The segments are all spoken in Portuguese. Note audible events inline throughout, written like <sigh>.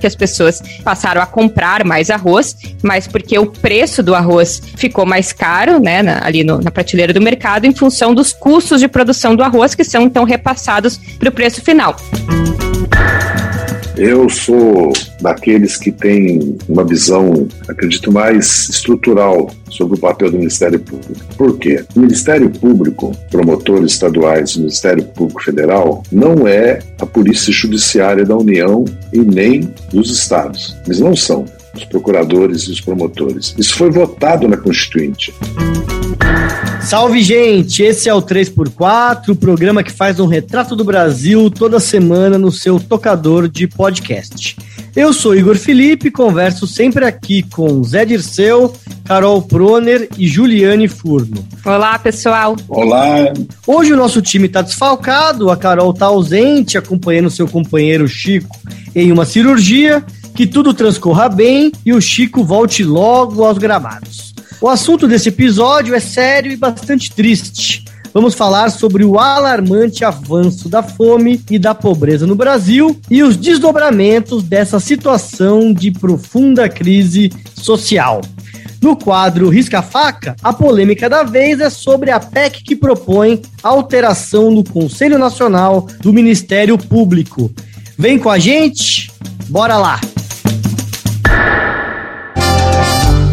Porque as pessoas passaram a comprar mais arroz, mas porque o preço do arroz ficou mais caro, né, na, ali no, na prateleira do mercado, em função dos custos de produção do arroz, que são então repassados para o preço final. Eu sou daqueles que têm uma visão, acredito, mais estrutural sobre o papel do Ministério Público. Por quê? O Ministério Público, promotores estaduais, o Ministério Público Federal, não é a Polícia Judiciária da União e nem dos estados. Eles não são os procuradores e os promotores. Isso foi votado na Constituinte. Salve, gente! Esse é o 3x4, o programa que faz um retrato do Brasil toda semana no seu tocador de podcast. Eu sou Igor Felipe, converso sempre aqui com Zé Dirceu, Carol Proner e Juliane Furno. Olá, pessoal. Olá. Hoje o nosso time está desfalcado, a Carol está ausente, acompanhando seu companheiro Chico em uma cirurgia, que tudo transcorra bem e o Chico volte logo aos gramados. O assunto desse episódio é sério e bastante triste. Vamos falar sobre o alarmante avanço da fome e da pobreza no Brasil e os desdobramentos dessa situação de profunda crise social. No quadro Risca-Faca, a polêmica da vez é sobre a PEC que propõe alteração no Conselho Nacional do Ministério Público. Vem com a gente, bora lá!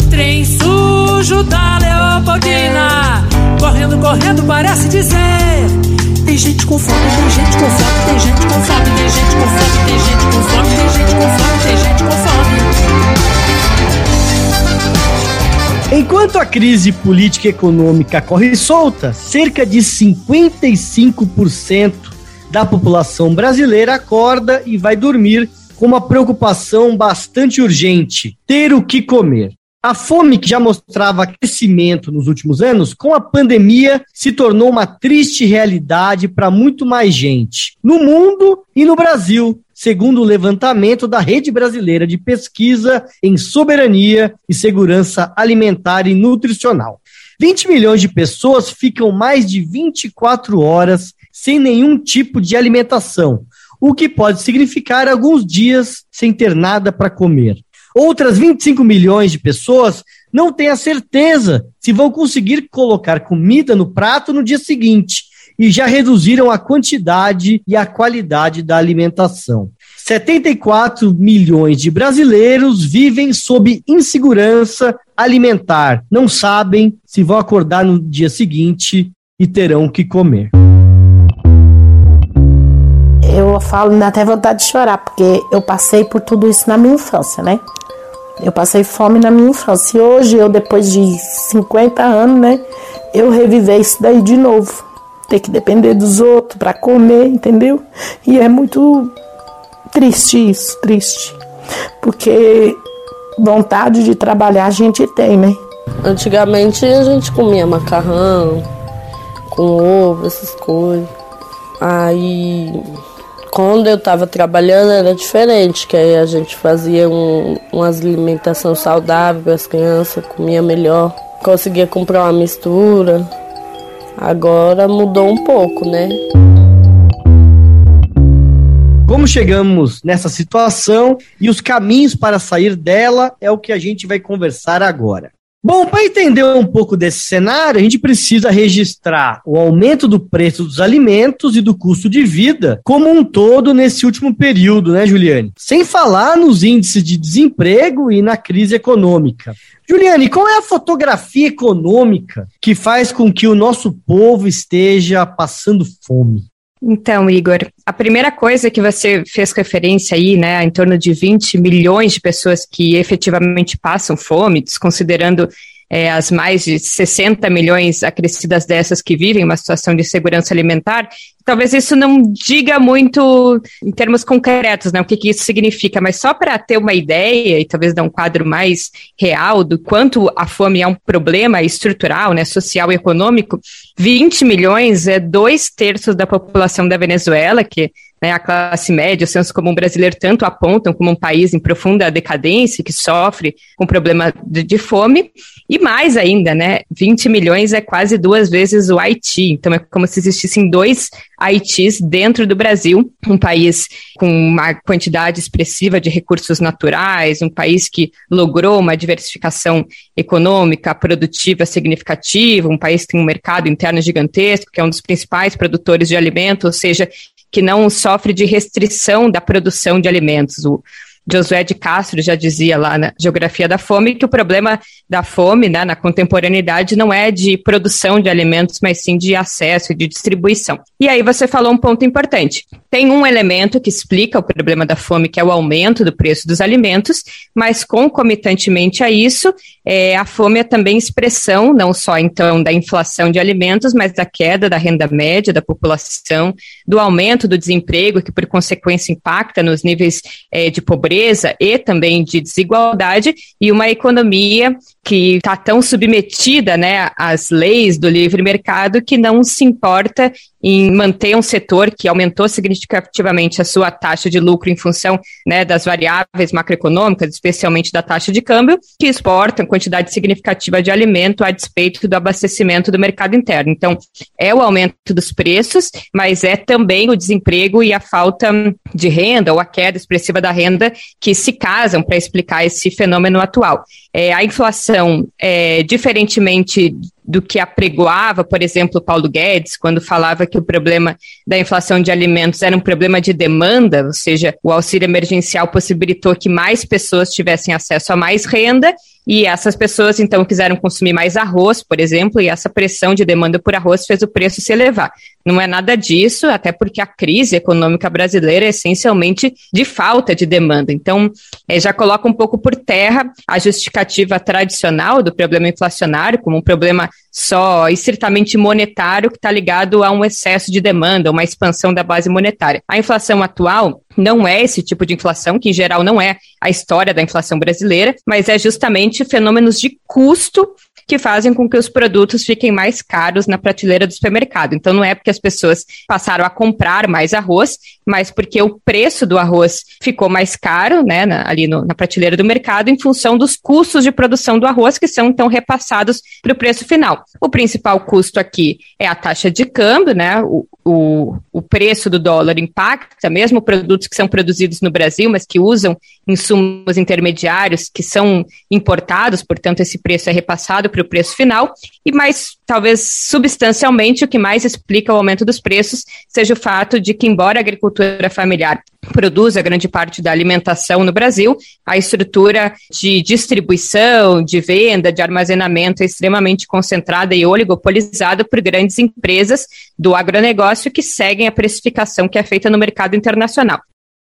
Trem sujo da Leopoldina. Correndo, correndo, parece dizer. Tem gente com fome, tem gente com fome, tem gente com fome, tem gente com fome, tem gente com fome, tem gente com fome, tem gente com fome. Enquanto a crise política e econômica corre solta, cerca de 55% da população brasileira acorda e vai dormir com uma preocupação bastante urgente: ter o que comer. A fome, que já mostrava crescimento nos últimos anos, com a pandemia se tornou uma triste realidade para muito mais gente, no mundo e no Brasil, segundo o levantamento da Rede Brasileira de Pesquisa em Soberania e Segurança Alimentar e Nutricional. 20 milhões de pessoas ficam mais de 24 horas sem nenhum tipo de alimentação, o que pode significar alguns dias sem ter nada para comer. Outras 25 milhões de pessoas não têm a certeza se vão conseguir colocar comida no prato no dia seguinte e já reduziram a quantidade e a qualidade da alimentação. 74 milhões de brasileiros vivem sob insegurança alimentar, não sabem se vão acordar no dia seguinte e terão que comer. Eu falo, dá até vontade de chorar, porque eu passei por tudo isso na minha infância, né? Eu passei fome na minha infância. E hoje, eu, depois de 50 anos, né, eu reviver isso daí de novo. Ter que depender dos outros para comer, entendeu? E é muito triste isso, triste. Porque vontade de trabalhar a gente tem, né? Antigamente a gente comia macarrão com ovo, essas coisas. Aí quando eu estava trabalhando era diferente, que aí a gente fazia um, umas alimentação saudável para as crianças, comia melhor, conseguia comprar uma mistura. Agora mudou um pouco, né? Como chegamos nessa situação e os caminhos para sair dela é o que a gente vai conversar agora. Bom, para entender um pouco desse cenário, a gente precisa registrar o aumento do preço dos alimentos e do custo de vida como um todo nesse último período, né, Juliane? Sem falar nos índices de desemprego e na crise econômica. Juliane, qual é a fotografia econômica que faz com que o nosso povo esteja passando fome? Então, Igor, a primeira coisa que você fez referência aí, né, em torno de 20 milhões de pessoas que efetivamente passam fome, desconsiderando é, as mais de 60 milhões acrescidas dessas que vivem uma situação de segurança alimentar, talvez isso não diga muito em termos concretos, né, o que, que isso significa, mas só para ter uma ideia e talvez dar um quadro mais real do quanto a fome é um problema estrutural, né, social e econômico, 20 milhões é dois terços da população da Venezuela, que né, a classe média, o senso comum brasileiro tanto apontam como um país em profunda decadência, que sofre com problema de, de, fome, e mais ainda, né, 20 milhões é quase duas vezes o Haiti, então é como se existissem dois Haitis dentro do Brasil, um país com uma quantidade expressiva de recursos naturais, um país que logrou uma diversificação econômica, produtiva significativa, um país que tem um mercado interno gigantesco, que é um dos principais produtores de alimentos, ou seja, que não sofre de restrição da produção de alimentos. O, Josué de Castro já dizia lá na Geografia da Fome que o problema da fome né, na contemporaneidade não é de produção de alimentos, mas sim de acesso e de distribuição. E aí você falou um ponto importante. Tem um elemento que explica o problema da fome, que é o aumento do preço dos alimentos, mas concomitantemente a isso, é, a fome é também expressão, não só então da inflação de alimentos, mas da queda da renda média da população, do aumento do desemprego, que por consequência impacta nos níveis é, de pobreza e também de desigualdade, e uma economia que está tão submetida né, às leis do livre mercado que não se importa em manter um setor que aumentou significativamente a sua taxa de lucro em função né, das variáveis macroeconômicas, especialmente da taxa de câmbio, que exportam quantidade significativa de alimento a despeito do abastecimento do mercado interno. Então, é o aumento dos preços, mas é também o desemprego e a falta de renda ou a queda expressiva da renda que se casam para explicar esse fenômeno atual. É, a inflação, é, diferentemente do que apregoava, por exemplo, Paulo Guedes, quando falava que o problema da inflação de alimentos era um problema de demanda, ou seja, o auxílio emergencial possibilitou que mais pessoas tivessem acesso a mais renda e essas pessoas então quiseram consumir mais arroz, por exemplo, e essa pressão de demanda por arroz fez o preço se elevar. Não é nada disso, até porque a crise econômica brasileira é essencialmente de falta de demanda. Então, é, já coloca um pouco por terra a justificativa tradicional do problema inflacionário como um problema só estritamente monetário que está ligado a um excesso de demanda, uma expansão da base monetária. A inflação atual não é esse tipo de inflação, que em geral não é a história da inflação brasileira, mas é justamente fenômenos de custo que fazem com que os produtos fiquem mais caros na prateleira do supermercado. Então, não é porque as pessoas passaram a comprar mais arroz, mas porque o preço do arroz ficou mais caro, né, na, ali no, na prateleira do mercado, em função dos custos de produção do arroz, que são então repassados para o preço final. O principal custo aqui é a taxa de câmbio, né, o, o, o preço do dólar impacta, mesmo produtos que são produzidos no Brasil, mas que usam insumos intermediários que são importados, portanto, esse preço é repassado para o preço final, e mais, talvez substancialmente, o que mais explica o aumento dos preços seja o fato de que, embora a agricultura familiar produza grande parte da alimentação no Brasil, a estrutura de distribuição, de venda, de armazenamento é extremamente concentrada e oligopolizada por grandes empresas do agronegócio que seguem a precificação que é feita no mercado internacional.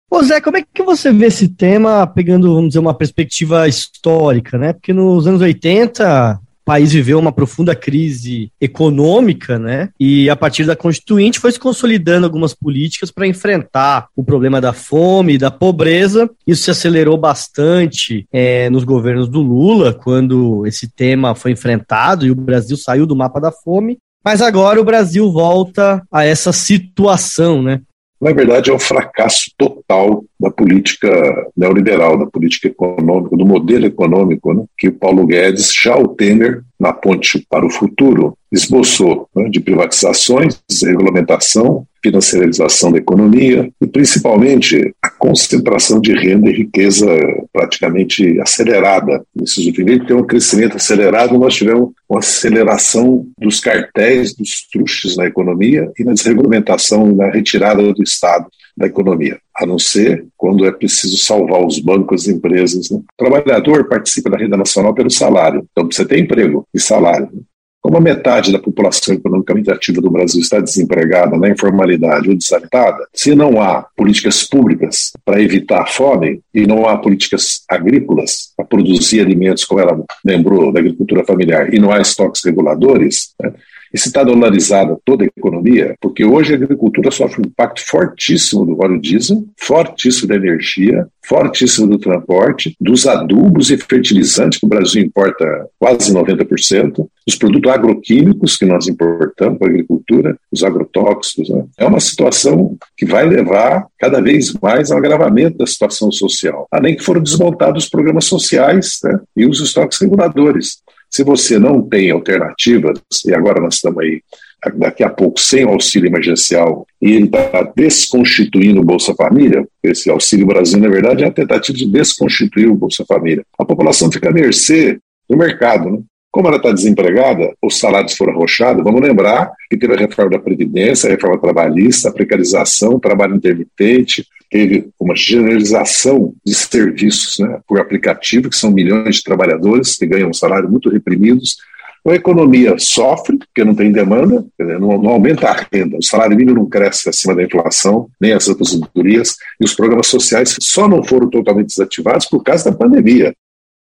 Ô Zé, como é que você vê esse tema pegando, vamos dizer, uma perspectiva histórica, né? Porque nos anos 80, o país viveu uma profunda crise econômica, né? E a partir da Constituinte foi se consolidando algumas políticas para enfrentar o problema da fome e da pobreza. Isso se acelerou bastante é, nos governos do Lula, quando esse tema foi enfrentado e o Brasil saiu do mapa da fome. Mas agora o Brasil volta a essa situação, né? Na verdade, é um fracasso total da política neoliberal, da política econômica, do modelo econômico né, que o Paulo Guedes, já o Temer, na ponte para o futuro, esboçou né, de privatizações, desregulamentação, financiarização da economia e, principalmente, a concentração de renda e riqueza praticamente acelerada. Nesses últimos anos, tem um crescimento acelerado, nós tivemos uma aceleração dos cartéis, dos truches na economia e na desregulamentação na retirada do Estado da economia, a não ser quando é preciso salvar os bancos e empresas. Né? O trabalhador participa da renda nacional pelo salário, então você tem emprego e salário. Né? Como a metade da população economicamente ativa do Brasil está desempregada, na informalidade ou deshabitada, se não há políticas públicas para evitar a fome e não há políticas agrícolas para produzir alimentos, como ela lembrou, da agricultura familiar, e não há estoques reguladores, né, E se está dolarizada toda a economia, porque hoje a agricultura sofre um impacto fortíssimo do óleo diesel, fortíssimo da energia, fortíssimo do transporte, dos adubos e fertilizantes, que o Brasil importa quase 90%, dos produtos agroquímicos que nós importamos para a agricultura, os agrotóxicos. Né? É uma situação que vai levar cada vez mais ao agravamento da situação social, além que foram desmontados os programas sociais né? e os estoques reguladores. Se você não tem alternativas, e agora nós estamos aí daqui a pouco sem auxílio emergencial e ele está desconstituindo o Bolsa Família, esse Auxílio Brasil, na verdade, é a tentativa de desconstituir o Bolsa Família. A população fica à mercê do mercado. Né? Como ela está desempregada, os salários foram arrochados, vamos lembrar que teve a reforma da Previdência, a reforma trabalhista, a precarização, trabalho intermitente, teve uma generalização de serviços né, por aplicativo, que são milhões de trabalhadores que ganham um salário muito reprimidos. A economia sofre, porque não tem demanda, não, não, aumenta a renda, o salário mínimo não cresce acima da inflação, nem as aposentadorias, e os programas sociais só não foram totalmente desativados por causa da pandemia.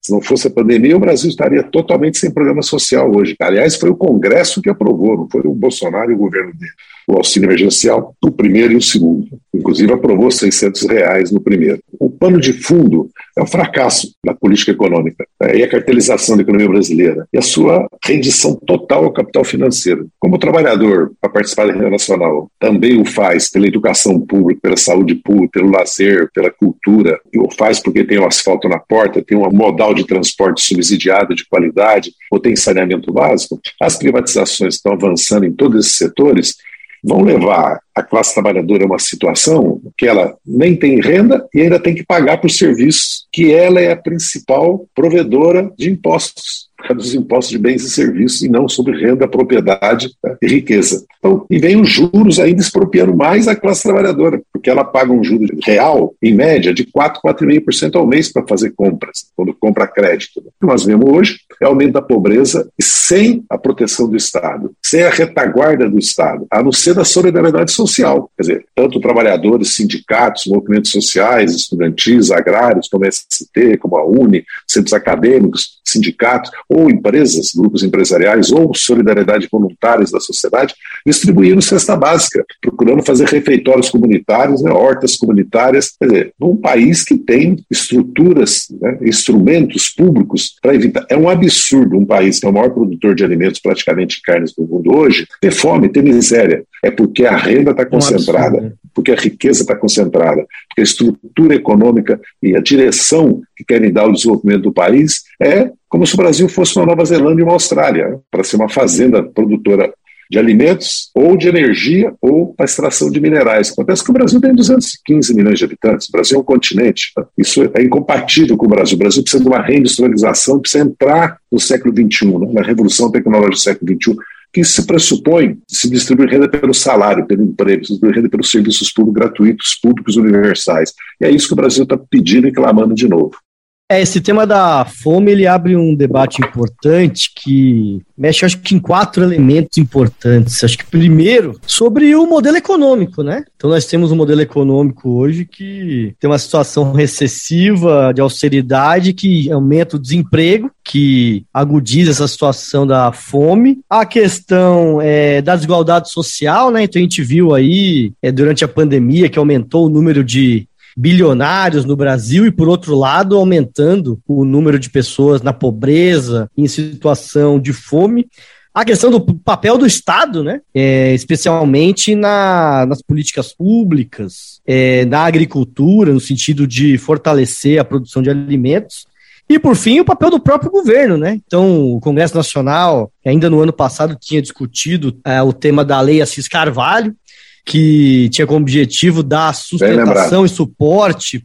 Se não fosse a pandemia, o Brasil estaria totalmente sem programa social hoje. Aliás, foi o Congresso que aprovou, não foi o Bolsonaro e o governo dele o auxílio emergencial, o primeiro e o segundo. Inclusive aprovou 600 reais no primeiro. O pano de fundo é o fracasso da política econômica né, e a cartelização da economia brasileira e a sua rendição total ao capital financeiro. Como o trabalhador, para participar da renda nacional, também o faz pela educação pública, pela saúde pública, pelo lazer, pela cultura, e o faz porque tem o asfalto na porta, tem uma modal de transporte subsidiado de qualidade, ou tem saneamento básico, as privatizações estão avançando em todos esses setores vão levar a classe trabalhadora a uma situação que ela nem tem renda e ainda tem que pagar por serviços que ela é a principal provedora de impostos dos impostos de bens e serviços e não sobre renda, propriedade e riqueza. Então, e vem os juros ainda expropriando mais a classe trabalhadora, porque ela paga um juro real, em média, de 4, 4,5% ao mês para fazer compras, quando compra crédito. O que nós vemos hoje é aumento da pobreza e sem a proteção do Estado, sem a retaguarda do Estado, a não ser da solidariedade social. Quer dizer, tanto trabalhadores, sindicatos, movimentos sociais, estudantis, agrários, como a ST, como a UNE, centros acadêmicos, sindicatos, ou empresas, grupos empresariais, ou solidariedade voluntárias da sociedade, distribuindo cesta básica, procurando fazer refeitórios comunitários, né, hortas comunitárias, quer dizer, num país que tem estruturas, né, instrumentos públicos para evitar. É um absurdo um país que é o maior produtor de alimentos, praticamente carnes do mundo hoje, ter fome, ter miséria. É porque a renda está concentrada, um porque a riqueza está concentrada, porque a estrutura econômica e a direção que querem dar ao desenvolvimento do país é como se o Brasil fosse uma Nova Zelândia e uma Austrália, para ser uma fazenda produtora de alimentos, ou de energia, ou para extração de minerais. Acontece que o Brasil tem 215 milhões de habitantes, o Brasil é um continente. Isso é incompatível com o Brasil. O Brasil precisa de uma reindustrialização, precisa entrar no século XXI, né? na revolução tecnológica do século XXI, que se pressupõe se distribui renda pelo salário, pelo emprego, se distribui renda pelos serviços públicos gratuitos, públicos universais. E é isso que o Brasil está pedindo e clamando de novo. É, esse tema da fome, ele abre um debate importante que mexe, acho que, em quatro elementos importantes. Acho que, primeiro, sobre o modelo econômico, né? Então, nós temos um modelo econômico hoje que tem uma situação recessiva, de austeridade, que aumenta o desemprego, que agudiza essa situação da fome. A questão é, da desigualdade social, né? Então, a gente viu aí, é, durante a pandemia, que aumentou o número de bilionários no Brasil e, por outro lado, aumentando o número de pessoas na pobreza, em situação de fome. A questão do papel do Estado, né? É, especialmente na, nas políticas públicas, é, na agricultura, no sentido de fortalecer a produção de alimentos. E, por fim, o papel do próprio governo, né? Então, o Congresso Nacional, ainda no ano passado, tinha discutido é, o tema da Lei Assis Carvalho, que tinha como objetivo dar sustentação e suporte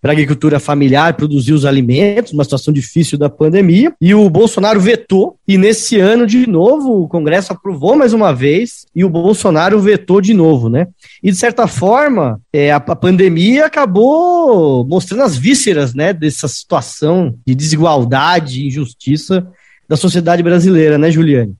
para a agricultura familiar, produzir os alimentos, uma situação difícil da pandemia. E o Bolsonaro vetou, e nesse ano, de novo, o Congresso aprovou mais uma vez, e o Bolsonaro vetou de novo, né? E, de certa forma, é, a, a pandemia acabou mostrando as vísceras né, dessa situação de desigualdade e injustiça da sociedade brasileira, né, Juliane?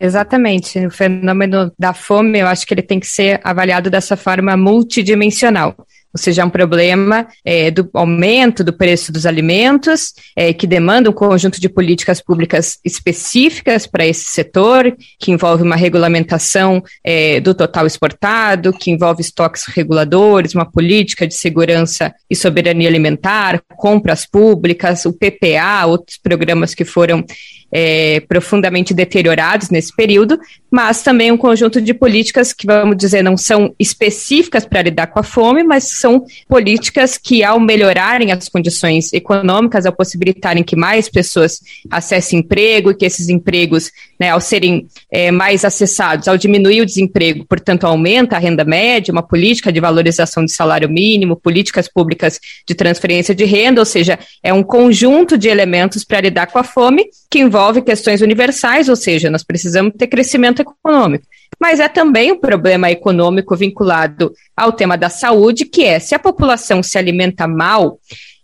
Exatamente. O fenômeno da fome, eu acho que ele tem que ser avaliado dessa forma multidimensional. ou seja, é um problema é, do aumento do preço dos alimentos, é, que demanda um conjunto de políticas públicas específicas para esse setor, que envolve uma regulamentação é, do total exportado, que envolve estoques reguladores, uma política de segurança e soberania alimentar, compras públicas, o PPA, outros programas que foram é, profundamente deteriorados nesse período, mas também um conjunto de políticas que, vamos dizer, não são específicas para lidar com a fome, mas são políticas que, ao melhorarem as condições econômicas, ao possibilitarem que mais pessoas acessem emprego e que esses empregos, né, ao serem é, mais acessados, ao diminuir o desemprego, portanto, aumenta a renda média, uma política de valorização de salário mínimo, políticas públicas de transferência de renda, ou seja, é um conjunto de elementos para lidar com a fome que envolve questões universais, ou seja, nós precisamos ter crescimento econômico. Mas é também um problema econômico vinculado ao tema da saúde, que é se a população se alimenta mal,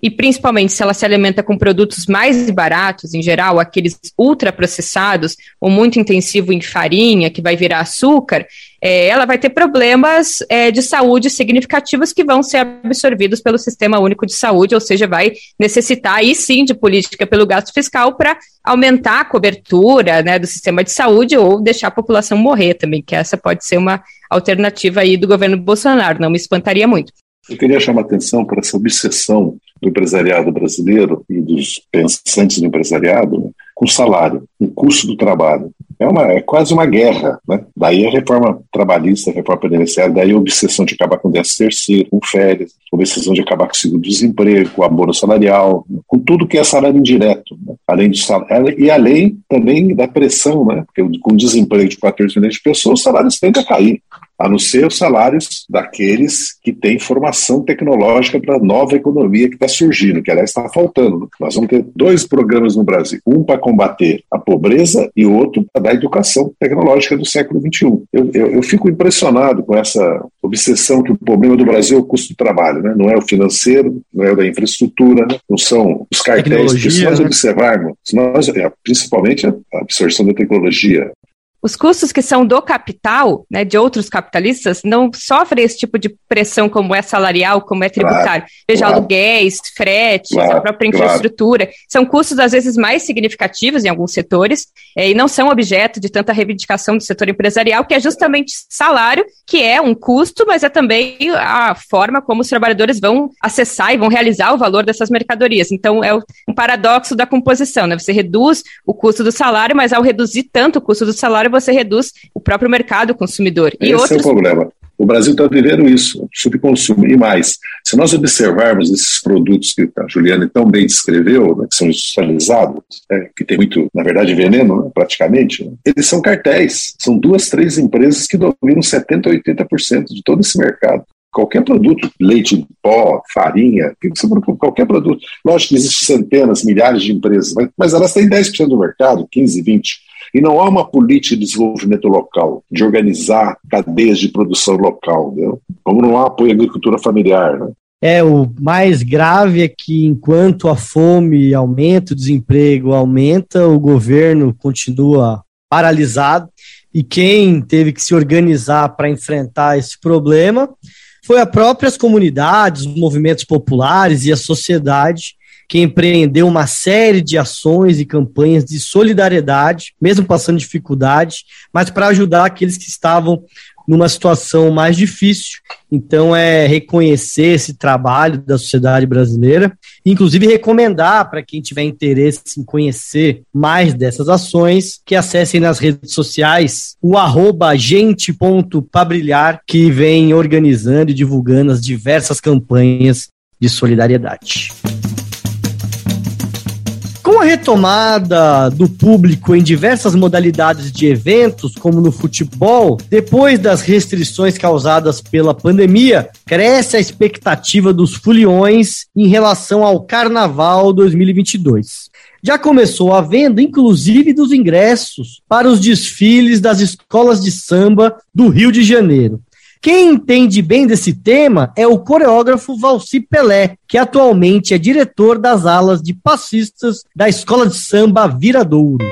e principalmente se ela se alimenta com produtos mais baratos, em geral, aqueles ultraprocessados, ou muito intensivo em farinha, que vai virar açúcar, é, ela vai ter problemas é, de saúde significativos que vão ser absorvidos pelo Sistema Único de Saúde, ou seja, vai necessitar aí sim de política pelo gasto fiscal para aumentar a cobertura né, do sistema de saúde ou deixar a população morrer também, que essa pode ser uma alternativa aí do governo Bolsonaro, não me espantaria muito. Eu queria chamar atenção para essa obsessão do empresariado brasileiro e dos pensantes do empresariado né, com salário, com custo do trabalho. É, uma, é quase uma guerra. Né? Daí a reforma trabalhista, a reforma previdenciária, daí a obsessão de acabar com o 13 terceiro, com férias, a obsessão de acabar com o seguro-desemprego, com o abono salarial, com tudo que é salário indireto. Né? Além de salário, e além também da pressão, né? porque com o desemprego de 14 milhões de pessoas, os salários tendem a cair a não ser os salários daqueles que têm formação tecnológica para a nova economia que está surgindo, que aliás está faltando. Nós vamos ter dois programas no Brasil, um para combater a pobreza e outro para dar educação tecnológica do século XXI. Eu, eu, eu, fico impressionado com essa obsessão que o problema do Brasil é o custo do trabalho, né? não é o financeiro, não é o da infraestrutura, né? não são os cartéis, que se nós né? observarmos, se nós, é, principalmente a absorção da tecnologia, os custos que são do capital, né, de outros capitalistas, não sofrem esse tipo de pressão como é salarial, como é tributário. Claro, Veja, claro. aluguéis, fretes, claro, a própria infraestrutura. São custos, às vezes, mais significativos em alguns setores é, e não são objeto de tanta reivindicação do setor empresarial, que é justamente salário, que é um custo, mas é também a forma como os trabalhadores vão acessar e vão realizar o valor dessas mercadorias. Então, é um paradoxo da composição, né? Você reduz o custo do salário, mas ao reduzir tanto o custo do salário, você reduz o próprio mercado consumidor. E Esse outros... é o problema. O Brasil está vivendo isso, subconsumo. E mais, se nós observarmos esses produtos que a Juliana tão bem descreveu, né, que são industrializados, né, que tem muito, na verdade, veneno, né, praticamente, né, eles são cartéis. São duas, três empresas que dominam 70%, 80% de todo esse mercado qualquer produto, leite em pó, farinha, qualquer produto. Lógico que existem centenas, milhares de empresas, mas elas têm 10% do mercado, 15%, 20%. E não há uma política de desenvolvimento local, de organizar cadeias de produção local, entendeu? como não há apoio à agricultura familiar. Né? É, o mais grave é que enquanto a fome aumenta, o desemprego aumenta, o governo continua paralisado e quem teve que se organizar para enfrentar esse problema foi as próprias comunidades, os movimentos populares e a sociedade que empreendeu uma série de ações e campanhas de solidariedade, mesmo passando dificuldade, mas para ajudar aqueles que estavam numa situação mais difícil. Então, é reconhecer esse trabalho da sociedade brasileira, inclusive recomendar para quem tiver interesse em conhecer mais dessas ações, que acessem nas redes sociais o arroba gente.pabrilhar, que vem organizando e divulgando as diversas campanhas de solidariedade. Retomada do público em diversas modalidades de eventos, como no futebol, depois das restrições causadas pela pandemia, cresce a expectativa dos foliões em relação ao Carnaval 2022 já começou a venda, inclusive, dos ingressos para os desfiles das escolas de samba do Rio de Janeiro. Quem entende bem desse tema é o coreógrafo Valci Pelé, que atualmente é diretor das alas de passistas da Escola de Samba Viradouro.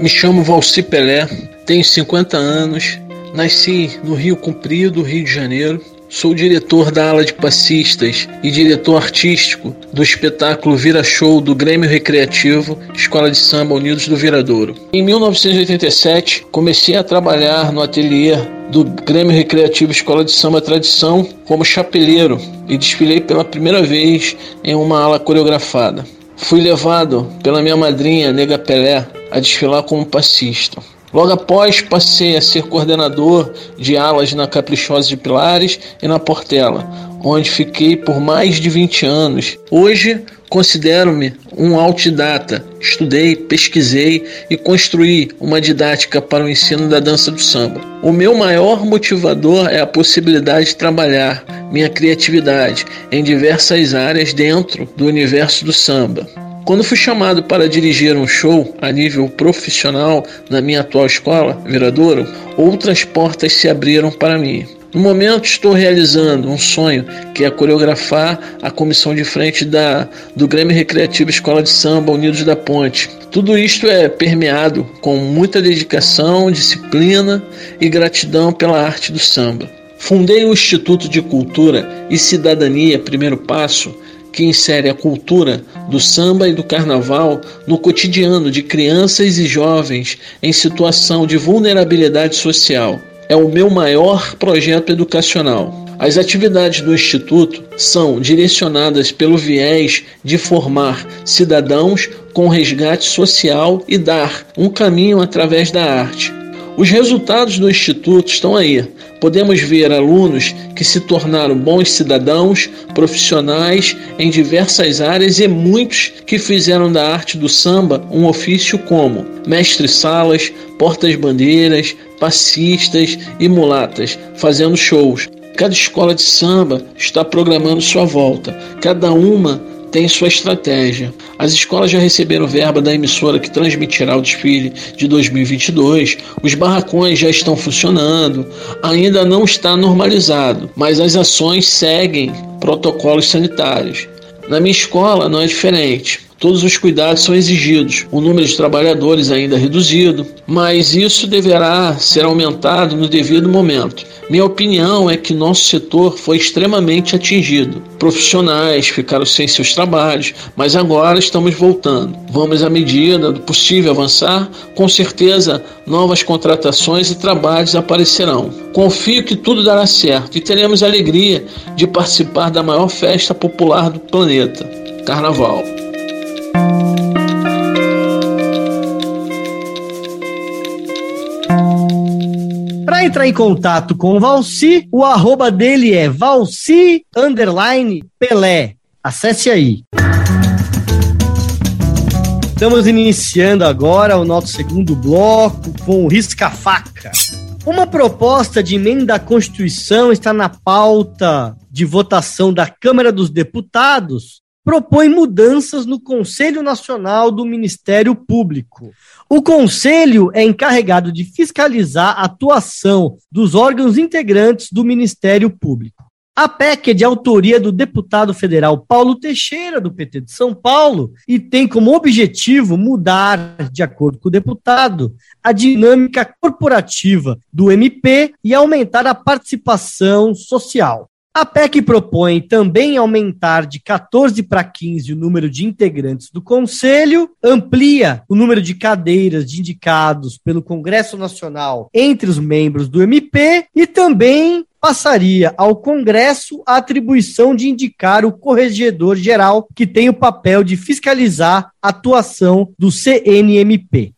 Me chamo Valci Pelé, tenho 50 anos, Nasci no Rio Comprido, Rio de Janeiro. Sou diretor da ala de passistas e diretor artístico do espetáculo Vira Show do Grêmio Recreativo Escola de Samba Unidos do Viradouro. Em 1987, comecei a trabalhar no ateliê do Grêmio Recreativo Escola de Samba Tradição como chapeleiro e desfilei pela primeira vez em uma ala coreografada. Fui levado pela minha madrinha, Nega Pelé, a desfilar como passista. Logo após, passei a ser coordenador de alas na Caprichosa de Pilares e na Portela, onde fiquei por mais de 20 anos. Hoje, considero-me um autodidata. Estudei, pesquisei e construí uma didática para o ensino da dança do samba. O meu maior motivador é a possibilidade de trabalhar minha criatividade em diversas áreas dentro do universo do samba. Quando fui chamado para dirigir um show a nível profissional na minha atual escola, Viradouro, outras portas se abriram para mim. No momento estou realizando um sonho que é coreografar a comissão de frente da, do Grêmio Recreativo Escola de Samba Unidos da Ponte. Tudo isto é permeado com muita dedicação, disciplina e gratidão pela arte do samba. Fundei o Instituto de Cultura e Cidadania Primeiro Passo que insere a cultura do samba e do carnaval no cotidiano de crianças e jovens em situação de vulnerabilidade social. É o meu maior projeto educacional. As atividades do Instituto são direcionadas pelo viés de formar cidadãos com resgate social e dar um caminho através da arte. Os resultados do Instituto estão aí, podemos ver alunos que se tornaram bons cidadãos, profissionais em diversas áreas e muitos que fizeram da arte do samba um ofício como mestres-salas, portas-bandeiras, passistas e mulatas, fazendo shows. Cada escola de samba está programando sua volta, cada uma tem sua estratégia. As escolas já receberam verba da emissora que transmitirá o desfile de 2022, os barracões já estão funcionando, ainda não está normalizado, mas as ações seguem protocolos sanitários. Na minha escola não é diferente. Todos os cuidados são exigidos, o número de trabalhadores ainda é reduzido, mas isso deverá ser aumentado no devido momento. Minha opinião é que nosso setor foi extremamente atingido. Profissionais ficaram sem seus trabalhos, mas agora estamos voltando. Vamos, à medida do possível avançar, com certeza novas contratações e trabalhos aparecerão. Confio que tudo dará certo e teremos a alegria de participar da maior festa popular do planeta Carnaval. Entrar em contato com o Valci, o arroba dele é Valci underline Pelé. Acesse aí. Estamos iniciando agora o nosso segundo bloco com o Risca-Faca. Uma proposta de emenda à Constituição está na pauta de votação da Câmara dos Deputados propõe mudanças no Conselho Nacional do Ministério Público. O Conselho é encarregado de fiscalizar a atuação dos órgãos integrantes do Ministério Público. A PEC é de autoria do deputado federal Paulo Teixeira, do PT de São Paulo, e tem como objetivo mudar, de acordo com o deputado, a dinâmica corporativa do MP e aumentar a participação social. A PEC propõe também aumentar de 14 para 15 o número de integrantes do Conselho, amplia o número de cadeiras de indicados pelo Congresso Nacional entre os membros do MP e também passaria ao Congresso a atribuição de indicar o corregedor geral, que tem o papel de fiscalizar a atuação do CNMP.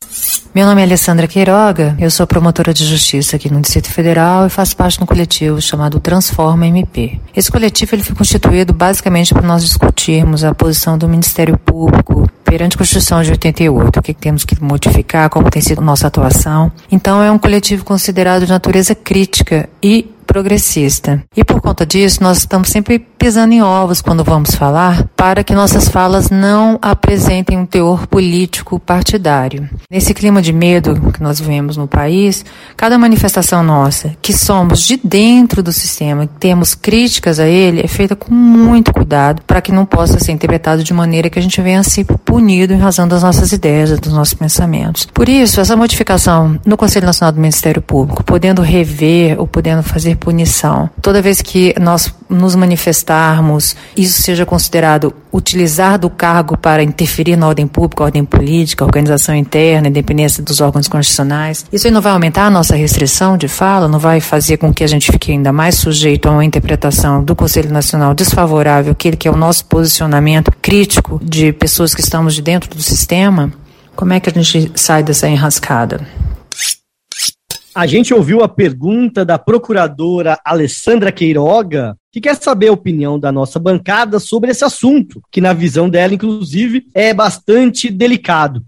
Meu nome é Alessandra Queiroga, eu sou promotora de justiça aqui no Distrito Federal e faço parte de um coletivo chamado Transforma MP. Esse coletivo ele foi constituído basicamente para nós discutirmos a posição do Ministério Público perante a Constituição de 88, o que temos que modificar, como tem sido nossa atuação. Então é um coletivo considerado de natureza crítica e progressista. E por conta disso, nós estamos sempre pisando em ovos quando vamos falar, para que nossas falas não apresentem um teor político partidário. Nesse clima de medo que nós vivemos no país, cada manifestação nossa, que somos de dentro do sistema, temos críticas a ele, é feita com muito cuidado para que não possa ser interpretado de maneira que a gente venha ser punido em razão das nossas ideias, dos nossos pensamentos. Por isso, essa modificação no Conselho Nacional do Ministério Público, podendo rever ou podendo fazer punição, toda vez que nós nos manifestarmos, isso seja considerado utilizar do cargo para interferir na ordem pública, ordem política, organização interna, independência dos órgãos constitucionais. Isso aí não vai aumentar a nossa restrição de fala, não vai fazer com que a gente fique ainda mais sujeito a uma interpretação do Conselho Nacional desfavorável, aquele que é o nosso posicionamento crítico de pessoas que estamos de dentro do sistema. Como é que a gente sai dessa enrascada? A gente ouviu a pergunta da procuradora Alessandra Queiroga, que quer saber a opinião da nossa bancada sobre esse assunto, que, na visão dela, inclusive, é bastante delicado.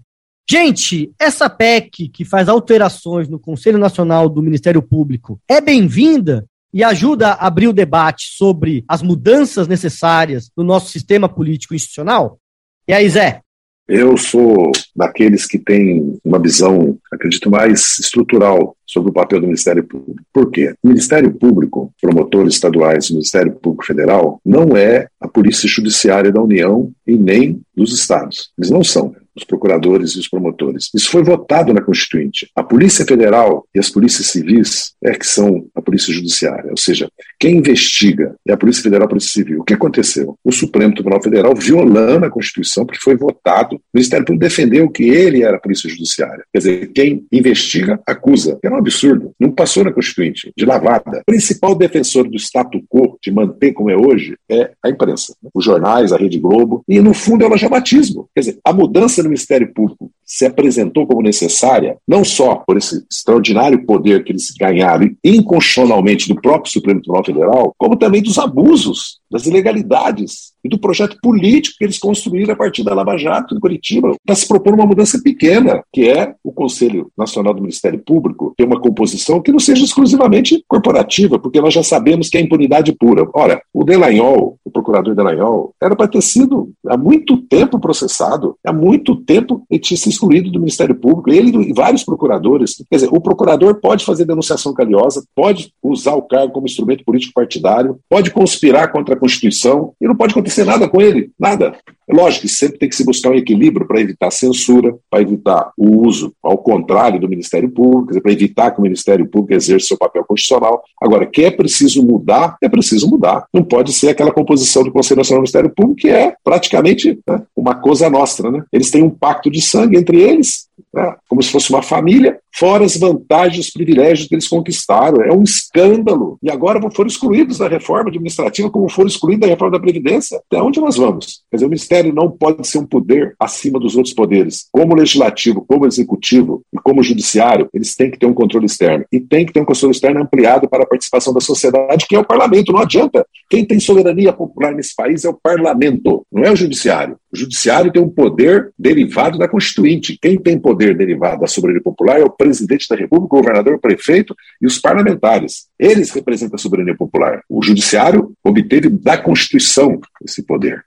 Gente, essa PEC que faz alterações no Conselho Nacional do Ministério Público é bem-vinda e ajuda a abrir o debate sobre as mudanças necessárias no nosso sistema político institucional? E aí, Zé? Eu sou daqueles que têm uma visão, acredito, mais estrutural sobre o papel do Ministério Público. Por quê? O Ministério Público, promotores estaduais, o Ministério Público Federal, não é a Polícia Judiciária da União e nem dos estados. Eles não são os procuradores e os promotores. Isso foi votado na Constituinte. A Polícia Federal e as polícias civis é que são a Polícia Judiciária, ou seja, quem investiga é a Polícia Federal e a Polícia Civil. O que aconteceu? O Supremo Tribunal Federal, violando a Constituição, porque foi votado, o Ministério Público defendeu que ele era a Polícia Judiciária. Quer dizer, quem investiga, acusa. É um absurdo. Não passou na Constituinte, de lavada. O principal defensor do status quo, de manter como é hoje, é a imprensa. Os jornais, a Rede Globo, e no fundo é o batismo. Quer dizer, a mudança no Ministério Público se apresentou como necessária, não só por esse extraordinário poder que eles ganharam inconstitucionalmente do próprio Supremo Tribunal Federal, como também dos abusos, das ilegalidades e do projeto político que eles construíram a partir da Lava Jato em Curitiba, para se propor uma mudança pequena, que é o Conselho Nacional do Ministério Público ter uma composição que não seja exclusivamente corporativa, porque nós já sabemos que é impunidade pura. Ora, o Delanhol, o procurador Delanhol, era para ter sido há muito tempo processado, há muito tempo ele tinha se excluído do Ministério Público, ele e vários procuradores. Quer dizer, o procurador pode fazer denunciação caliosa, pode usar o cargo como instrumento político partidário, pode conspirar contra a Constituição e não pode acontecer nada com ele, nada. É lógico que sempre tem que se buscar um equilíbrio para evitar censura, para evitar o uso ao contrário do Ministério Público, para evitar que o Ministério Público exerça seu papel constitucional. Agora, que é preciso mudar, é preciso mudar. Não pode ser aquela composição do Conselho Nacional do Ministério Público que é praticamente né, uma coisa nossa. Né? Eles têm um pacto de sangue entre eles, né, como se fosse uma família, fora as vantagens, os privilégios que eles conquistaram. É um escândalo. E agora foram excluídos da reforma administrativa, como foram excluídos da reforma da Previdência. Até onde nós vamos? Quer dizer, o Ministério não pode ser um poder acima dos outros poderes. Como legislativo, como executivo e como judiciário, eles têm que ter um controle externo. E tem que ter um controle externo ampliado para a participação da sociedade, que é o parlamento. Não adianta. Quem tem soberania popular nesse país é o parlamento, não é o judiciário. O judiciário tem um poder derivado da Constituinte. Quem tem poder derivado da soberania popular é o presidente da República, o governador, o prefeito e os parlamentares. Eles representam a soberania popular. O judiciário obteve da Constituição esse poder.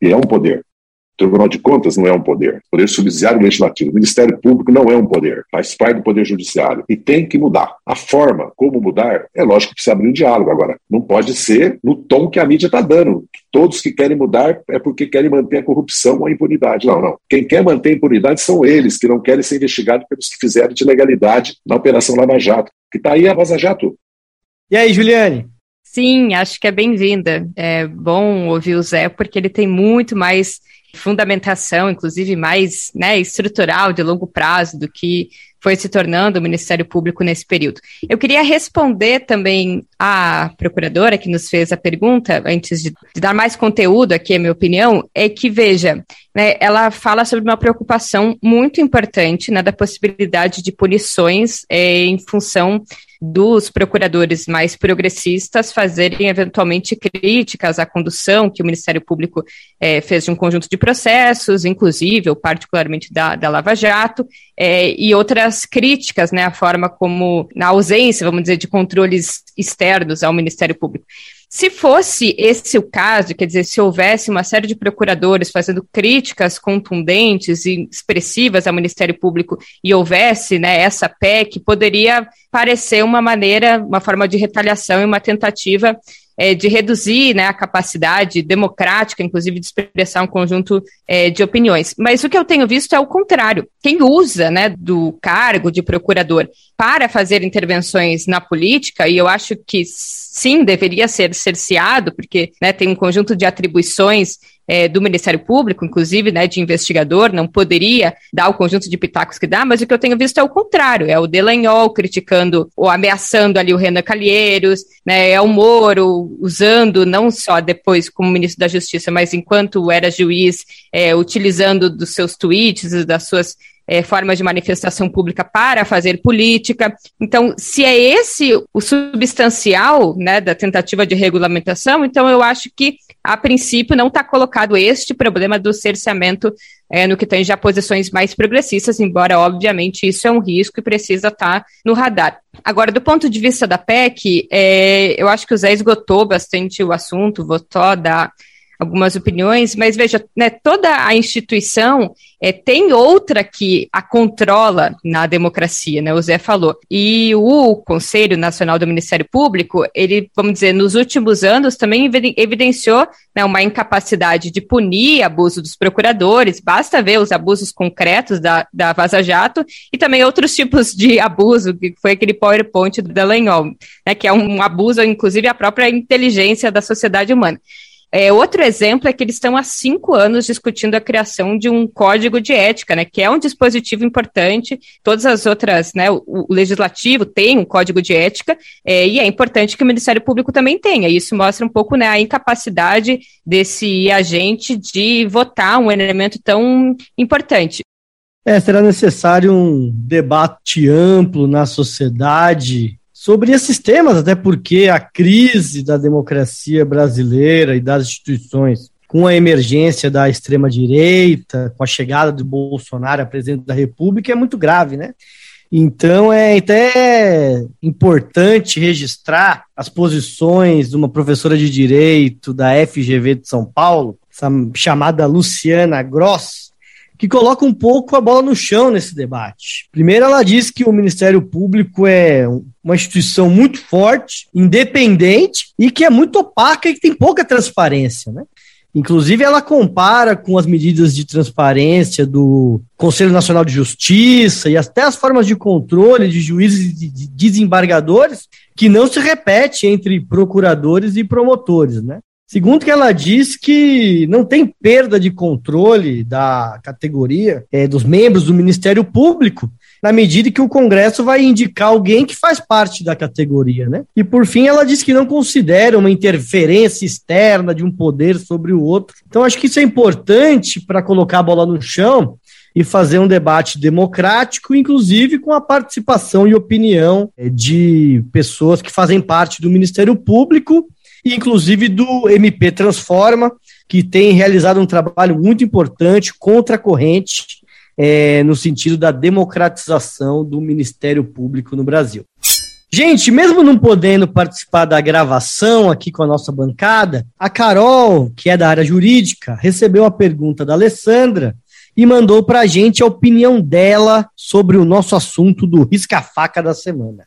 E é um poder. Tribunal de Contas não é um poder. O poder Judiciário e Legislativo. O Ministério Público não é um poder. Faz parte do Poder Judiciário. E tem que mudar. A forma como mudar, é lógico que precisa abrir um diálogo. Agora, não pode ser no tom que a mídia está dando. Todos que querem mudar é porque querem manter a corrupção ou a impunidade. Não, não. Quem quer manter a impunidade são eles, que não querem ser investigados pelos que fizeram de legalidade na Operação Lava Jato. Que está aí a Vaza Jato. E aí, Juliane? Sim, acho que é bem-vinda. É bom ouvir o Zé, porque ele tem muito mais fundamentação, inclusive mais né, estrutural, de longo prazo, do que foi se tornando o Ministério Público nesse período. Eu queria responder também à procuradora que nos fez a pergunta, antes de, de dar mais conteúdo aqui, a minha opinião, é que, veja, né, ela fala sobre uma preocupação muito importante né, da possibilidade de punições é, em função dos procuradores mais progressistas fazerem eventualmente críticas à condução que o Ministério Público é, fez de um conjunto de processos, inclusive, ou particularmente da, da Lava Jato, é, e outras críticas, né, a forma como, na ausência, vamos dizer, de controles externos ao Ministério Público. Se fosse esse o caso, quer dizer, se houvesse uma série de procuradores fazendo críticas contundentes e expressivas ao Ministério Público e houvesse né, essa PEC, poderia parecer uma maneira, uma forma de retaliação e uma tentativa é, de reduzir né, a capacidade democrática, inclusive, de expressar um conjunto é, de opiniões. Mas o que eu tenho visto é o contrário. Quem usa né, do cargo de procurador para fazer intervenções na política, e eu acho que sim, deveria ser cerceado, porque né, tem um conjunto de atribuições é, do Ministério Público, inclusive, né, de investigador, não poderia dar o conjunto de pitacos que dá, mas o que eu tenho visto é o contrário, é o Delanhol criticando ou ameaçando ali o Renan Calheiros, né, é o Moro usando, não só depois como ministro da Justiça, mas enquanto era juiz, é, utilizando dos seus tweets, das suas é, formas de manifestação pública para fazer política. Então, se é esse o substancial né, da tentativa de regulamentação, então eu acho que, a princípio, não está colocado este problema do cerceamento é, no que tem já posições mais progressistas, embora, obviamente, isso é um risco e precisa estar tá no radar. Agora, do ponto de vista da PEC, é, eu acho que o Zé esgotou bastante o assunto, votou da algumas opiniões, mas veja, né, toda a instituição é, tem outra que a controla na democracia, né? O Zé falou. E o Conselho Nacional do Ministério Público, ele, vamos dizer, nos últimos anos também evidenciou né, uma incapacidade de punir abuso dos procuradores, basta ver os abusos concretos da, da Vaza Jato e também outros tipos de abuso, que foi aquele PowerPoint do Dallagnol, né, que é um abuso, inclusive, à própria inteligência da sociedade humana. É, outro exemplo é que eles estão há cinco anos discutindo a criação de um código de ética, né, que é um dispositivo importante. Todas as outras, né, o, o legislativo tem um código de ética é, e é importante que o Ministério Público também tenha. Isso mostra um pouco né, a incapacidade desse agente de votar um elemento tão importante. É, será necessário um debate amplo na sociedade sobre esses temas, até porque a crise da democracia brasileira e das instituições, com a emergência da extrema-direita, com a chegada do Bolsonaro a presidente da República, é muito grave, né? Então é até importante registrar as posições de uma professora de direito da FGV de São Paulo, chamada Luciana Gross, que coloca um pouco a bola no chão nesse debate. Primeiro, ela diz que o Ministério Público é uma instituição muito forte, independente e que é muito opaca e que tem pouca transparência, né? Inclusive, ela compara com as medidas de transparência do Conselho Nacional de Justiça e até as formas de controle de juízes e de desembargadores que não se repete entre procuradores e promotores, né? Segundo que ela diz que não tem perda de controle da categoria é, dos membros do Ministério Público, na medida que o Congresso vai indicar alguém que faz parte da categoria, né? E por fim, ela diz que não considera uma interferência externa de um poder sobre o outro. Então, acho que isso é importante para colocar a bola no chão e fazer um debate democrático, inclusive com a participação e opinião é, de pessoas que fazem parte do Ministério Público inclusive do MP Transforma, que tem realizado um trabalho muito importante contra a corrente é, no sentido da democratização do Ministério Público no Brasil. Gente, mesmo não podendo participar da gravação aqui com a nossa bancada, a Carol, que é da área jurídica, recebeu a pergunta da Alessandra e mandou para a gente a opinião dela sobre o nosso assunto do risca-faca da semana.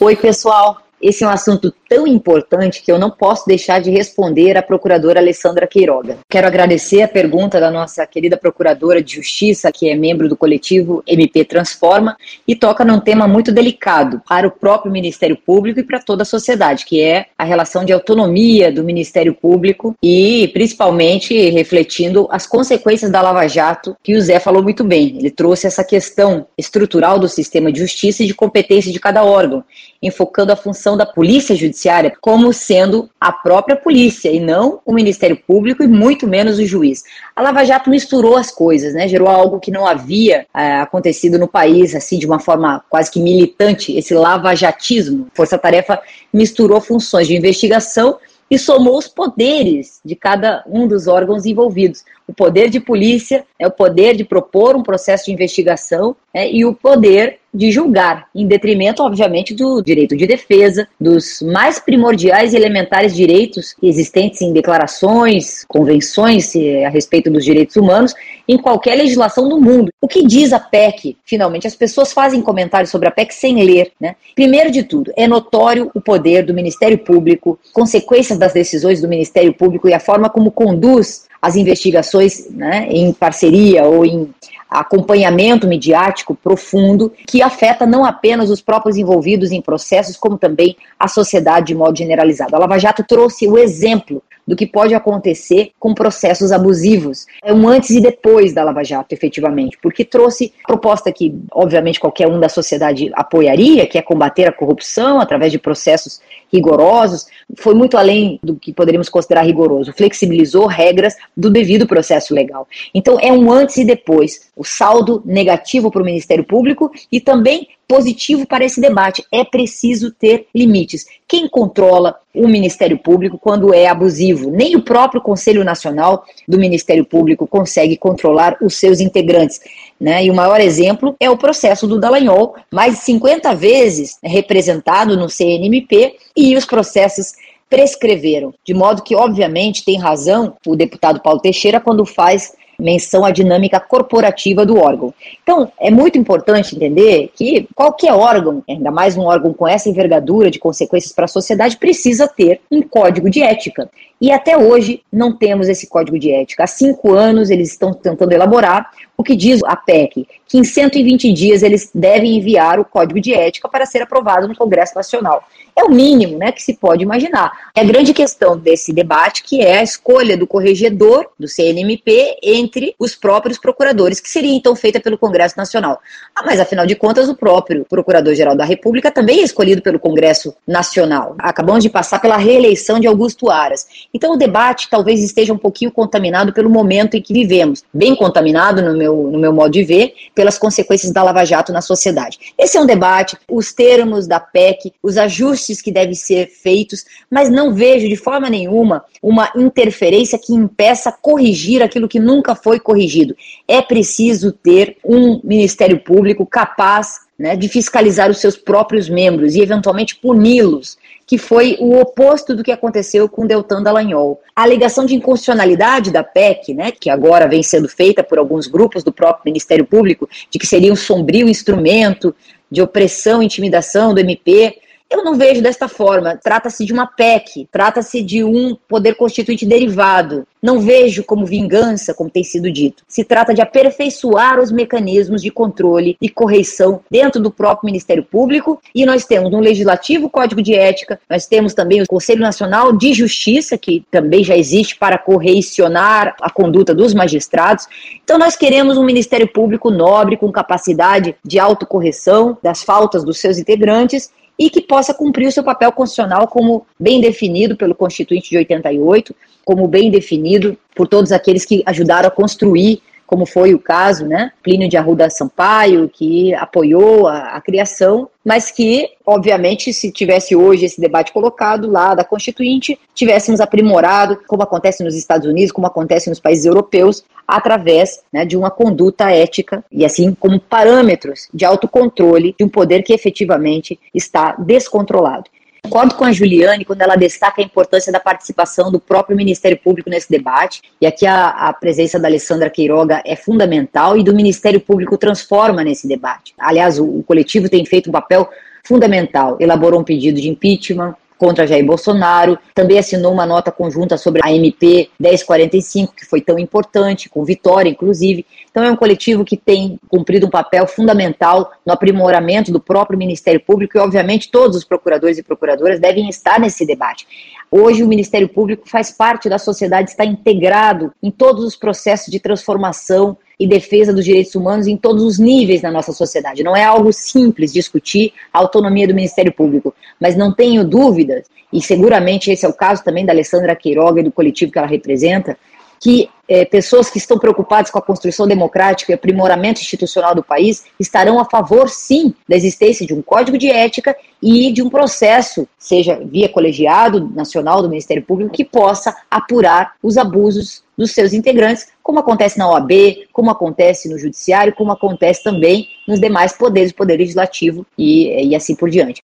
Oi, pessoal. Esse é um assunto tão importante que eu não posso deixar de responder à procuradora Alessandra Queiroga. Quero agradecer a pergunta da nossa querida procuradora de Justiça, que é membro do coletivo MP Transforma e toca num tema muito delicado para o próprio Ministério Público e para toda a sociedade, que é a relação de autonomia do Ministério Público e principalmente refletindo as consequências da Lava Jato, que o Zé falou muito bem. Ele trouxe essa questão estrutural do sistema de justiça e de competência de cada órgão, enfocando a função da Polícia Judiciária como sendo a própria polícia e não o Ministério Público e muito menos o juiz. A Lava Jato misturou as coisas, né? Gerou algo que não havia é, acontecido no país, assim, de uma forma quase que militante, esse lavajatismo. Força Tarefa misturou funções de investigação e somou os poderes de cada um dos órgãos envolvidos. O poder de polícia é o poder de propor um processo de investigação né, e o poder de julgar, em detrimento, obviamente, do direito de defesa, dos mais primordiais e elementares direitos existentes em declarações, convenções eh, a respeito dos direitos humanos, em qualquer legislação do mundo. O que diz a PEC, finalmente? As pessoas fazem comentários sobre a PEC sem ler. Né? Primeiro de tudo, é notório o poder do Ministério Público, consequências das decisões do Ministério Público e a forma como conduz as investigações né, em parceria ou em acompanhamento midiático profundo que afeta não apenas os próprios envolvidos em processos, como também a sociedade de modo generalizado. A Lava Jato trouxe o exemplo do que pode acontecer com processos abusivos. É um antes e depois da Lava Jato, efetivamente, porque trouxe proposta que, obviamente, qualquer um da sociedade apoiaria, que é combater a corrupção através de processos rigorosos, foi muito além do que poderíamos considerar rigoroso, flexibilizou regras do devido processo legal. Então, é um antes e depois, o saldo negativo para o Ministério Público e também positivo para esse debate. É preciso ter limites. Quem controla o Ministério Público quando é abusivo? Nem o próprio Conselho Nacional do Ministério Público consegue controlar os seus integrantes. Né? E o maior exemplo é o processo do Dallagnol, mais de 50 vezes representado no CNMP, e os processos prescreveram. De modo que, obviamente, tem razão o deputado Paulo Teixeira quando faz menção à dinâmica corporativa do órgão. Então, é muito importante entender que qualquer órgão, ainda mais um órgão com essa envergadura de consequências para a sociedade, precisa ter um código de ética. E até hoje não temos esse código de ética. Há cinco anos eles estão tentando elaborar o que diz a PEC, que em 120 dias eles devem enviar o código de ética para ser aprovado no Congresso Nacional. É o mínimo né, que se pode imaginar. É a grande questão desse debate, que é a escolha do corregedor do CNMP entre os próprios procuradores, que seria então feita pelo Congresso Nacional. Ah, mas afinal de contas, o próprio Procurador-Geral da República também é escolhido pelo Congresso Nacional. Acabamos de passar pela reeleição de Augusto Aras. Então o debate talvez esteja um pouquinho contaminado pelo momento em que vivemos, bem contaminado no meu, no meu modo de ver, pelas consequências da Lava Jato na sociedade. Esse é um debate, os termos da PEC, os ajustes que devem ser feitos, mas não vejo de forma nenhuma uma interferência que impeça corrigir aquilo que nunca foi corrigido. É preciso ter um Ministério Público capaz né, de fiscalizar os seus próprios membros e eventualmente puni-los que foi o oposto do que aconteceu com Deltan Dallagnol. A alegação de inconstitucionalidade da PEC, né, que agora vem sendo feita por alguns grupos do próprio Ministério Público, de que seria um sombrio instrumento de opressão e intimidação do MP, eu não vejo desta forma. Trata-se de uma PEC, trata-se de um poder constituinte derivado. Não vejo como vingança, como tem sido dito. Se trata de aperfeiçoar os mecanismos de controle e correição dentro do próprio Ministério Público. E nós temos no Legislativo Código de Ética, nós temos também o Conselho Nacional de Justiça, que também já existe para correicionar a conduta dos magistrados. Então, nós queremos um Ministério Público nobre, com capacidade de autocorreção das faltas dos seus integrantes e que possa cumprir o seu papel constitucional como bem definido pelo Constituinte de 88, como bem definido por todos aqueles que ajudaram a construir como foi o caso, né, Plínio de Arruda Sampaio, que apoiou a, a, criação, mas que, obviamente, se tivesse hoje esse debate colocado lá da Constituinte, tivéssemos aprimorado, como acontece nos Estados Unidos, como acontece nos países europeus, através né, de uma conduta ética e assim como parâmetros de autocontrole de um poder que efetivamente está descontrolado. Concordo com a Juliane quando ela destaca a importância da participação do próprio Ministério Público nesse debate, e aqui a, a, presença da Alessandra Queiroga é fundamental e do Ministério Público transforma nesse debate. Aliás, o, o coletivo tem feito um papel fundamental, elaborou um pedido de impeachment, contra Jair Bolsonaro, também assinou uma nota conjunta sobre a MP 1045, que foi tão importante, com vitória, inclusive. Então, é um coletivo que tem cumprido um papel fundamental no aprimoramento do próprio Ministério Público e, obviamente, todos os procuradores e procuradoras devem estar nesse debate. Hoje, o Ministério Público faz parte da sociedade, está integrado em todos os processos de transformação e defesa dos direitos humanos em todos os níveis da nossa sociedade. Não é algo simples discutir a autonomia do Ministério Público, mas não tenho dúvidas, e seguramente esse é o caso também da Alessandra Queiroga e do coletivo que ela representa, que é, pessoas que estão preocupadas com a construção democrática e aprimoramento institucional do país estarão a favor, sim, da existência de um código de ética e de um processo, seja via colegiado nacional do Ministério Público, que possa apurar os abusos dos seus integrantes, como acontece na OAB, como acontece no Judiciário, como acontece também nos demais poderes, Poder Legislativo e, e assim por diante.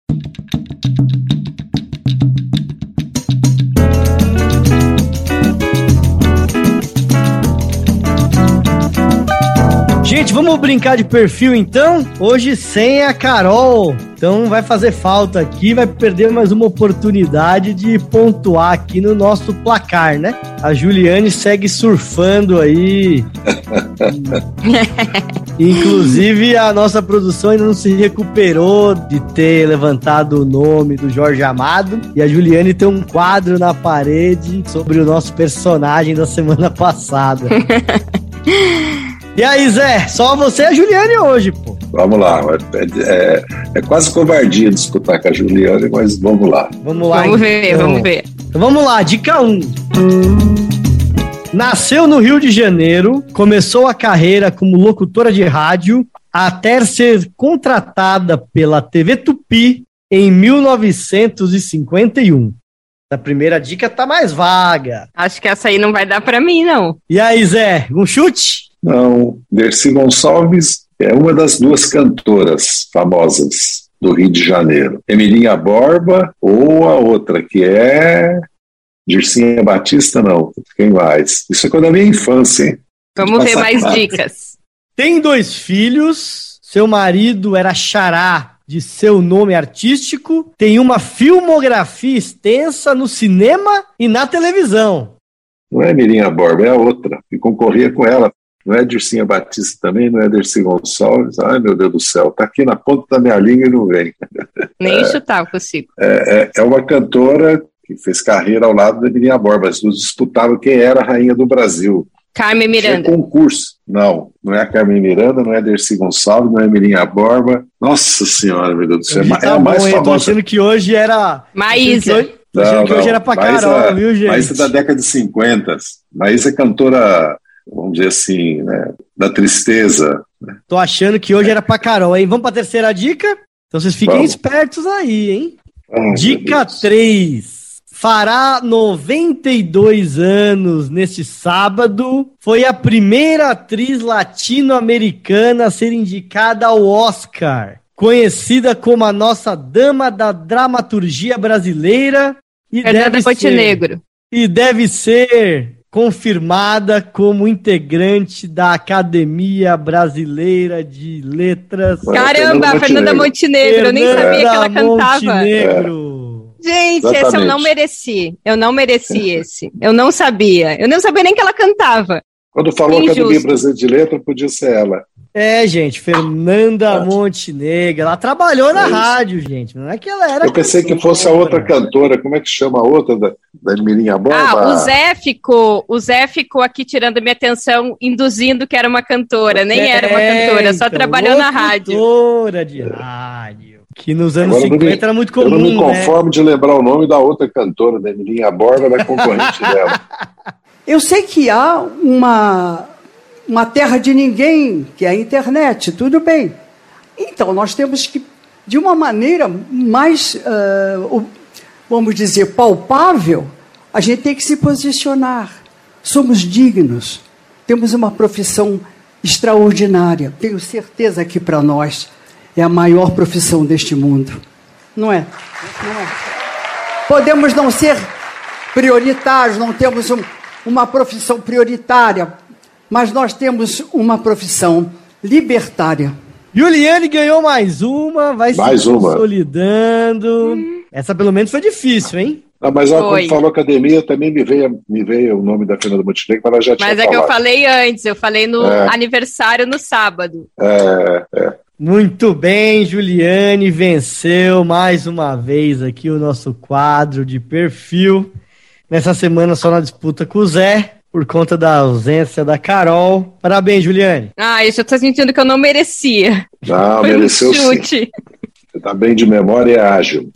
Gente, vamos brincar de perfil então? Hoje sem a Carol. Então vai fazer falta aqui, vai perder mais uma oportunidade de pontuar aqui no nosso placar, né? A Juliane segue surfando aí. <laughs> Inclusive, a nossa produção ainda não se recuperou de ter levantado o nome do Jorge Amado. E a Juliane tem um quadro na parede sobre o nosso personagem da semana passada. <laughs> E aí, Zé, só você e a Juliane hoje, pô. Vamos lá. É, é, é, quase covardia disputar com a Juliane, mas vamos lá. Vamos lá. Vamos então. ver, vamos ver. Então, vamos lá, dica 1. Nasceu no Rio de Janeiro, começou a carreira como locutora de rádio, até ser contratada pela TV Tupi em 1951. A primeira dica tá mais vaga. Acho que essa aí não vai dar para mim, não. E aí, Zé, um chute? Não, Dercy Gonçalves é uma das duas cantoras famosas do Rio de Janeiro. Emilinha Borba ou a outra, que é Dircinha Batista, não. Quem mais? Isso é quando a minha infância, hein? Vamos ver mais dicas. Tem dois filhos, seu marido era xará de seu nome artístico, tem uma filmografia extensa no cinema e na televisão. Não é Mirinha Borba, é a outra, que concorria com ela. Não é Dircinha Batista também, não é Dercy Gonçalves. Ai, meu Deus do céu, tá aqui na ponta da minha língua e não vem. Nem é, chutar eu consigo. É, é, é, uma cantora que fez carreira ao lado da Mirinha Borba. As duas disputavam quem era a rainha do Brasil. Carmen Miranda. Tinha concurso. Não, não é a Carmen Miranda, não é a Dercy Gonçalves, não é a Mirinha Borba. Nossa Senhora, meu Deus do céu. É, tá a mais bom, famosa. Tô achando que hoje era... Maísa. Tô achando que hoje era pra Maísa, Carol, viu, gente? Maísa da década de 50. Maísa é cantora vamos dizer assim, né, da tristeza. Né? Tô achando que hoje era pra Carol, hein? Vamos pra terceira dica? Então vocês fiquem vamos. espertos aí, hein? dica 3. Fará 92 anos neste sábado. Foi a primeira atriz latino-americana a ser indicada ao Oscar. Conhecida como a nossa dama da dramaturgia brasileira. E Fernanda deve Montenegro. Ser, e deve ser confirmada como integrante da Academia Brasileira de Letras. Caramba, Fernanda, Fernanda Montenegro, eu nem sabia que ela cantava. Montenegro. Gente, Exatamente. esse eu não mereci. Eu não mereci esse. Eu não sabia. Eu não sabia nem que ela cantava. Quando falou Injusto. Academia Brasileira de Letras, podia ser ela. É, gente, Fernanda Montenegro. Ela trabalhou na é rádio, gente. Não é que ela era. Eu pensei que fosse a outra cantora. Como é que chama a outra da, da Mirinha Bomba? Ah, o Zé ficou. O Zé ficou aqui tirando minha atenção, induzindo que era uma cantora. Nem é, era uma cantora, só então, trabalhou na rádio. Cantora de rádio. Que nos anos Agora, 50 me, era muito comum. Eu não me né? conformo né? de lembrar o nome da outra cantora, da Mirinha Borba, da concorrente <laughs> dela. Eu sei que há uma uma terra de ninguém, que é a internet, tudo bem. Então, nós temos que, de uma maneira mais, uh, vamos dizer, palpável, a gente tem que se posicionar. Somos dignos, temos uma profissão extraordinária. Tenho certeza que para nós é a maior profissão deste mundo. Não é? Não é. Podemos não ser prioritários, não temos um, uma profissão prioritária mas nós temos uma profissão libertária. Juliane ganhou mais uma, vai mais se consolidando. Uma. Essa pelo menos foi difícil, hein? Ah, mas ó, quando falou academia, também me veio, me veio o nome da Fernanda Montenegro, mas ela já tinha Mas é falado. que eu falei antes, eu falei no é. aniversário no sábado. É, é. Muito bem, Juliane venceu mais uma vez aqui o nosso quadro de perfil. Nessa semana só na disputa com o Zé por conta da ausência da Carol. Parabéns, Juliane. Ah, eu já tô sentindo que eu não merecia. Não, Foi mereceu um chute. sim. Você tá bem de memória e ágil.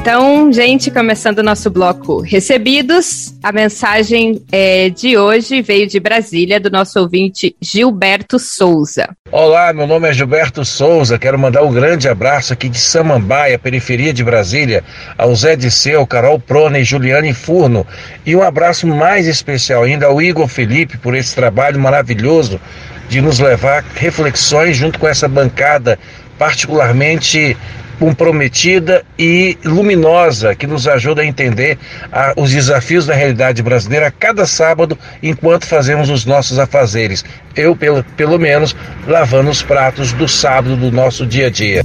Então, gente, começando o nosso bloco recebidos, a mensagem é, de hoje veio de Brasília, do nosso ouvinte Gilberto Souza. Olá, meu nome é Gilberto Souza, quero mandar um grande abraço aqui de Samambaia, periferia de Brasília, ao Zé Disseu, Carol Prona e Juliane Furno, e um abraço mais especial ainda ao Igor Felipe por esse trabalho maravilhoso de nos levar reflexões junto com essa bancada particularmente comprometida e luminosa que nos ajuda a entender a, os desafios da realidade brasileira a cada sábado enquanto fazemos os nossos afazeres. Eu, pelo, pelo menos, lavando os pratos do sábado do nosso dia a dia.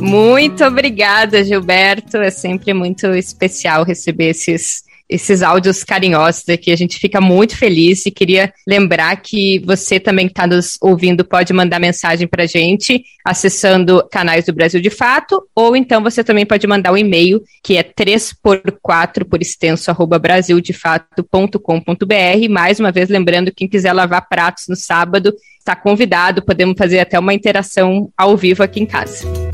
Muito obrigada, Gilberto. É sempre muito especial receber esses esses áudios carinhosos aqui. A gente fica muito feliz e queria lembrar que você também que está nos ouvindo pode mandar mensagem para a gente acessando canais do Brasil de Fato, ou então você também pode mandar um e-mail que é 3x4 por extenso arroba brasildefato.com.br. Mais uma vez, lembrando, quem quiser lavar pratos no sábado está convidado, podemos fazer até uma interação ao vivo aqui em casa.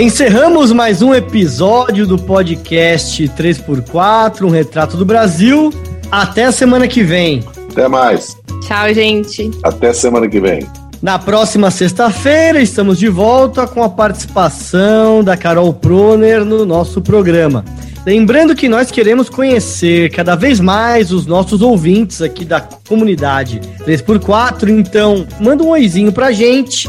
Encerramos mais um episódio do podcast 3x4, um retrato do Brasil. Até a semana que vem. Até mais. Tchau, gente. Até semana que vem. Na próxima sexta-feira estamos de volta com a participação da Carol Proner no nosso programa. Lembrando que nós queremos conhecer cada vez mais os nossos ouvintes aqui da comunidade 3x4, então manda um oizinho pra gente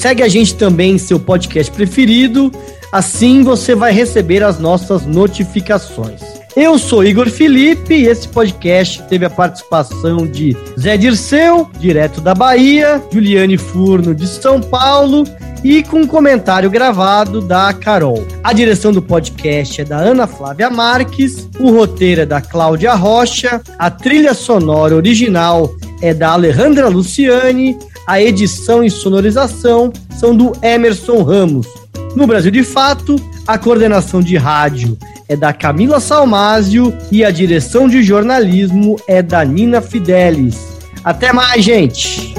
Segue a gente também em seu podcast preferido, assim você vai receber as nossas notificações. Eu sou Igor Felipe e esse podcast teve a participação de Zé Dirceu, direto da Bahia, Juliane Furno, de São Paulo, e com um comentário gravado da Carol. A direção do podcast é da Ana Flávia Marques, o roteiro é da Cláudia Rocha, a trilha sonora original é da Alejandra Luciane a edição e sonorização são do Emerson Ramos. No Brasil de Fato, a coordenação de rádio é da Camila Salmásio e a direção de jornalismo é da Nina Fidelis. Até mais, gente!